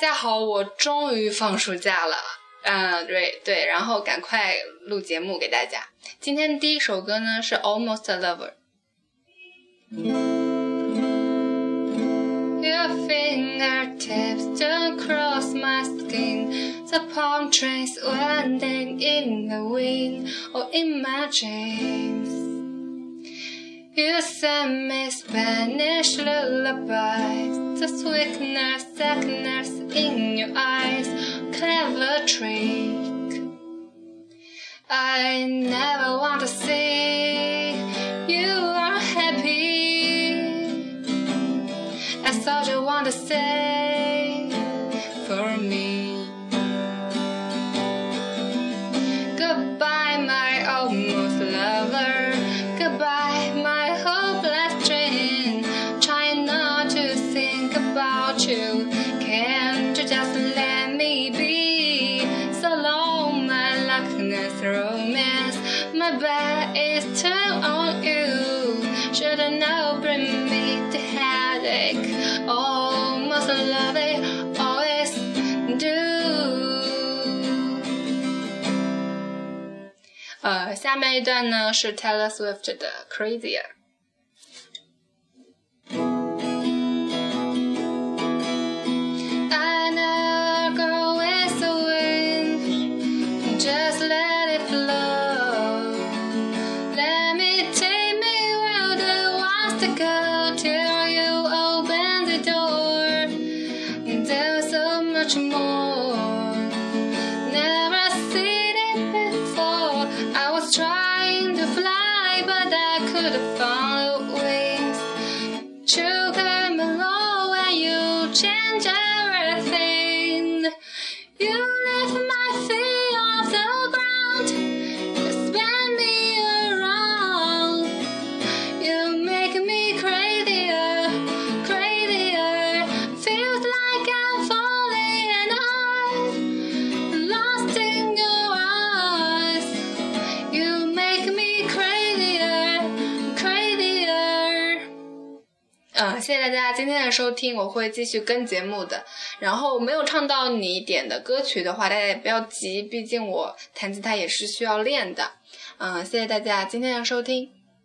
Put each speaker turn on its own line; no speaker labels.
家好，我终于放暑假了。嗯，对对，然后赶快录节目给大家。今天第一首歌呢是《Almost a Lover》。Your fingertips don't cross my skin. The palm trees winding in the wind or in my dreams. You send me Spanish lullabies, the sweetness, sickness trick. I never want to see you unhappy. That's all you want to say luckiness romance. My bed is turned on you. Should I know bring me the headache? Almost love it, always do. 呃，下面一段呢是 Taylor Swift 的 Crazier。 Let it flow. Let me take me where it wants to go till you open the door. There's so much more. Never seen it before. I was trying to fly, but I couldn't find wings. You came along and you changed everything. You 嗯，谢谢大家今天的收听，我会继续跟节目的。然后没有唱到你点的歌曲的话，大家也不要急，毕竟我弹吉他也是需要练的。嗯，谢谢大家今天的收听。